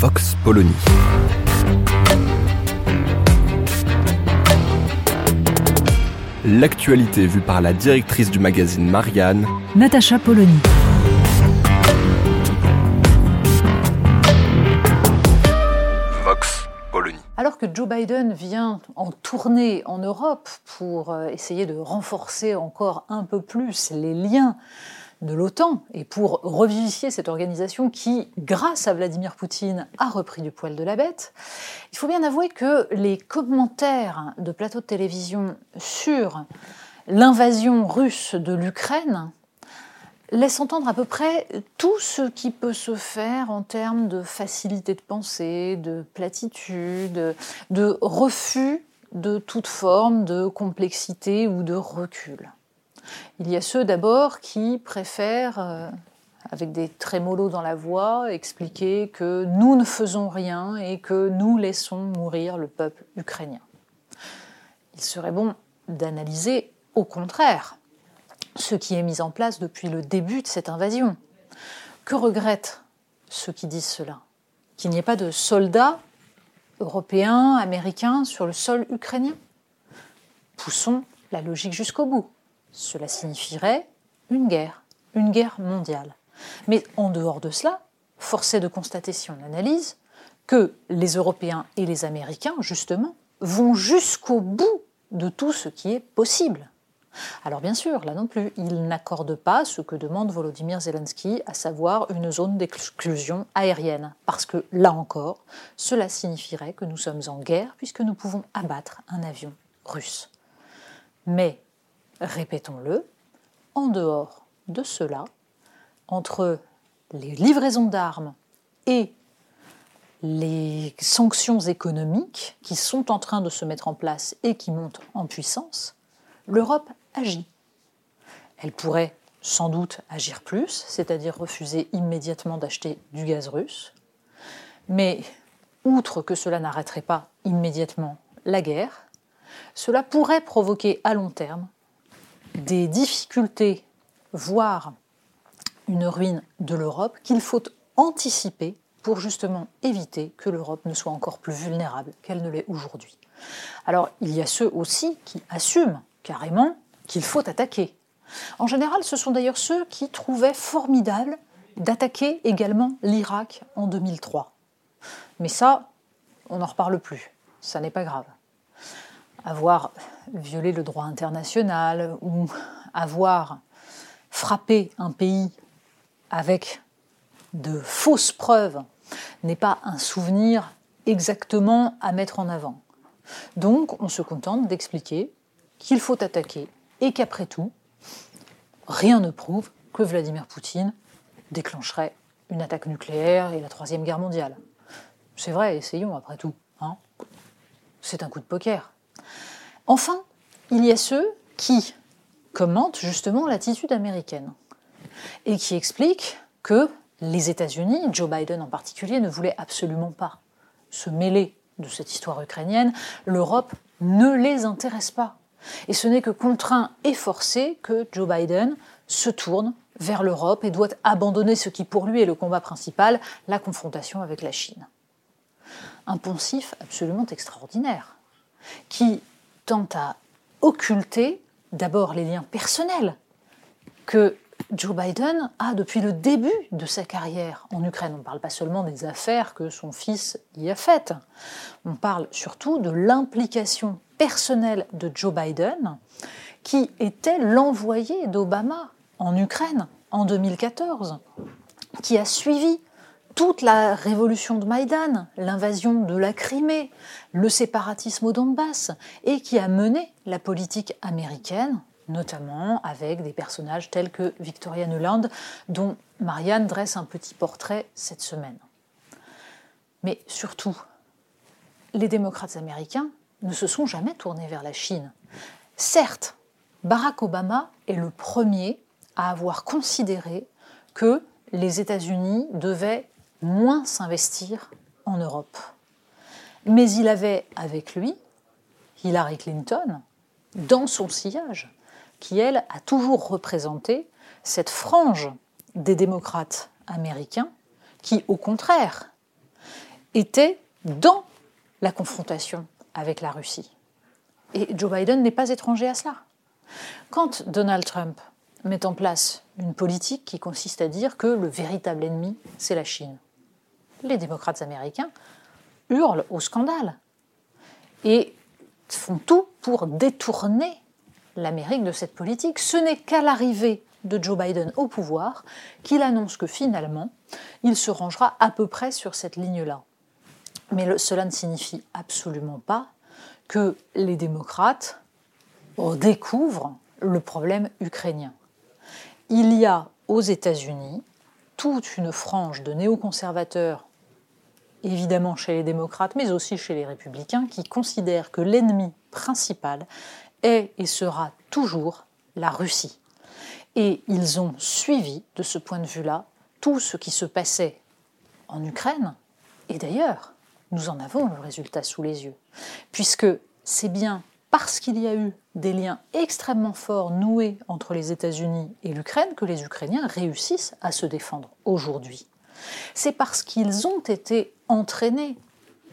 Vox Polony. L'actualité vue par la directrice du magazine Marianne, Natacha Polony. Vox Polony. Alors que Joe Biden vient en tournée en Europe pour euh, essayer de renforcer encore un peu plus les liens de l'OTAN et pour revivifier cette organisation qui, grâce à Vladimir Poutine, a repris du poil de la bête, il faut bien avouer que les commentaires de plateaux de télévision sur l'invasion russe de l'Ukraine laissent entendre à peu près tout ce qui peut se faire en termes de facilité de pensée, de platitude, de refus de toute forme de complexité ou de recul. Il y a ceux d'abord qui préfèrent, euh, avec des trémolos dans la voix, expliquer que nous ne faisons rien et que nous laissons mourir le peuple ukrainien. Il serait bon d'analyser au contraire ce qui est mis en place depuis le début de cette invasion. Que regrettent ceux qui disent cela? Qu'il n'y ait pas de soldats européens, américains sur le sol ukrainien? Poussons la logique jusqu'au bout. Cela signifierait une guerre, une guerre mondiale. Mais en dehors de cela, force est de constater si on analyse que les Européens et les Américains, justement, vont jusqu'au bout de tout ce qui est possible. Alors bien sûr, là non plus, ils n'accordent pas ce que demande Volodymyr Zelensky, à savoir une zone d'exclusion aérienne, parce que là encore, cela signifierait que nous sommes en guerre puisque nous pouvons abattre un avion russe. Mais, répétons-le, en dehors de cela, entre les livraisons d'armes et les sanctions économiques qui sont en train de se mettre en place et qui montent en puissance, l'Europe agit. Elle pourrait sans doute agir plus, c'est-à-dire refuser immédiatement d'acheter du gaz russe, mais outre que cela n'arrêterait pas immédiatement la guerre, cela pourrait provoquer à long terme des difficultés, voire une ruine de l'Europe qu'il faut anticiper pour justement éviter que l'Europe ne soit encore plus vulnérable qu'elle ne l'est aujourd'hui. Alors il y a ceux aussi qui assument carrément qu'il faut attaquer. En général, ce sont d'ailleurs ceux qui trouvaient formidable d'attaquer également l'Irak en 2003. Mais ça, on n'en reparle plus. Ça n'est pas grave. Avoir violé le droit international ou avoir frappé un pays avec de fausses preuves n'est pas un souvenir exactement à mettre en avant. Donc on se contente d'expliquer qu'il faut attaquer et qu'après tout, rien ne prouve que Vladimir Poutine déclencherait une attaque nucléaire et la Troisième Guerre mondiale. C'est vrai, essayons après tout. Hein C'est un coup de poker. Enfin, il y a ceux qui commentent justement l'attitude américaine et qui expliquent que les États-Unis, Joe Biden en particulier, ne voulaient absolument pas se mêler de cette histoire ukrainienne. L'Europe ne les intéresse pas. Et ce n'est que contraint et forcé que Joe Biden se tourne vers l'Europe et doit abandonner ce qui pour lui est le combat principal, la confrontation avec la Chine. Un poncif absolument extraordinaire, qui tente à occulter d'abord les liens personnels que Joe Biden a depuis le début de sa carrière en Ukraine. On ne parle pas seulement des affaires que son fils y a faites, on parle surtout de l'implication personnelle de Joe Biden, qui était l'envoyé d'Obama en Ukraine en 2014, qui a suivi toute la révolution de Maïdan, l'invasion de la Crimée, le séparatisme au Donbass, et qui a mené la politique américaine notamment avec des personnages tels que Victoria Nuland, dont Marianne dresse un petit portrait cette semaine. Mais surtout, les démocrates américains ne se sont jamais tournés vers la Chine. Certes, Barack Obama est le premier à avoir considéré que les États-Unis devaient moins s'investir en Europe. Mais il avait avec lui Hillary Clinton dans son sillage, qui, elle, a toujours représenté cette frange des démocrates américains qui, au contraire, était dans la confrontation avec la Russie. Et Joe Biden n'est pas étranger à cela. Quand Donald Trump met en place une politique qui consiste à dire que le véritable ennemi, c'est la Chine, les démocrates américains hurlent au scandale et font tout pour détourner l'Amérique de cette politique. Ce n'est qu'à l'arrivée de Joe Biden au pouvoir qu'il annonce que finalement, il se rangera à peu près sur cette ligne-là. Mais cela ne signifie absolument pas que les démocrates découvrent le problème ukrainien. Il y a aux États-Unis toute une frange de néoconservateurs, évidemment chez les démocrates, mais aussi chez les républicains, qui considèrent que l'ennemi principal est et sera toujours la Russie. Et ils ont suivi, de ce point de vue-là, tout ce qui se passait en Ukraine, et d'ailleurs, nous en avons le résultat sous les yeux, puisque c'est bien parce qu'il y a eu des liens extrêmement forts noués entre les États-Unis et l'Ukraine que les Ukrainiens réussissent à se défendre aujourd'hui. C'est parce qu'ils ont été entraînés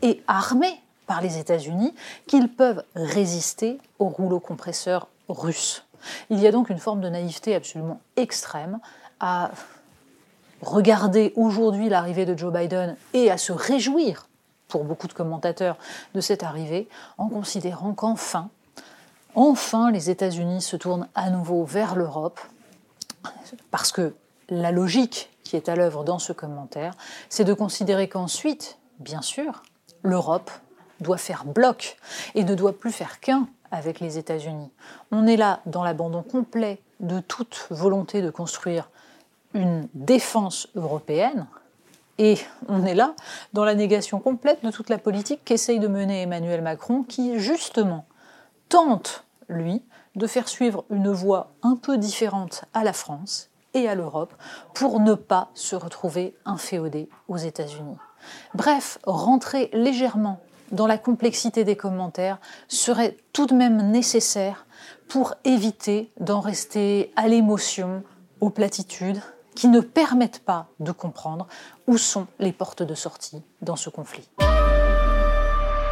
et armés par les États-Unis qu'ils peuvent résister au rouleau compresseur russe. Il y a donc une forme de naïveté absolument extrême à regarder aujourd'hui l'arrivée de Joe Biden et à se réjouir pour beaucoup de commentateurs de cette arrivée en considérant qu'enfin, enfin les États-Unis se tournent à nouveau vers l'Europe parce que la logique qui est à l'œuvre dans ce commentaire, c'est de considérer qu'ensuite, bien sûr, l'Europe doit faire bloc et ne doit plus faire qu'un avec les États-Unis. On est là dans l'abandon complet de toute volonté de construire une défense européenne, et on est là dans la négation complète de toute la politique qu'essaye de mener Emmanuel Macron, qui justement tente, lui, de faire suivre une voie un peu différente à la France et à l'Europe pour ne pas se retrouver inféodé aux États-Unis. Bref, rentrer légèrement dans la complexité des commentaires serait tout de même nécessaire pour éviter d'en rester à l'émotion, aux platitudes, qui ne permettent pas de comprendre où sont les portes de sortie dans ce conflit.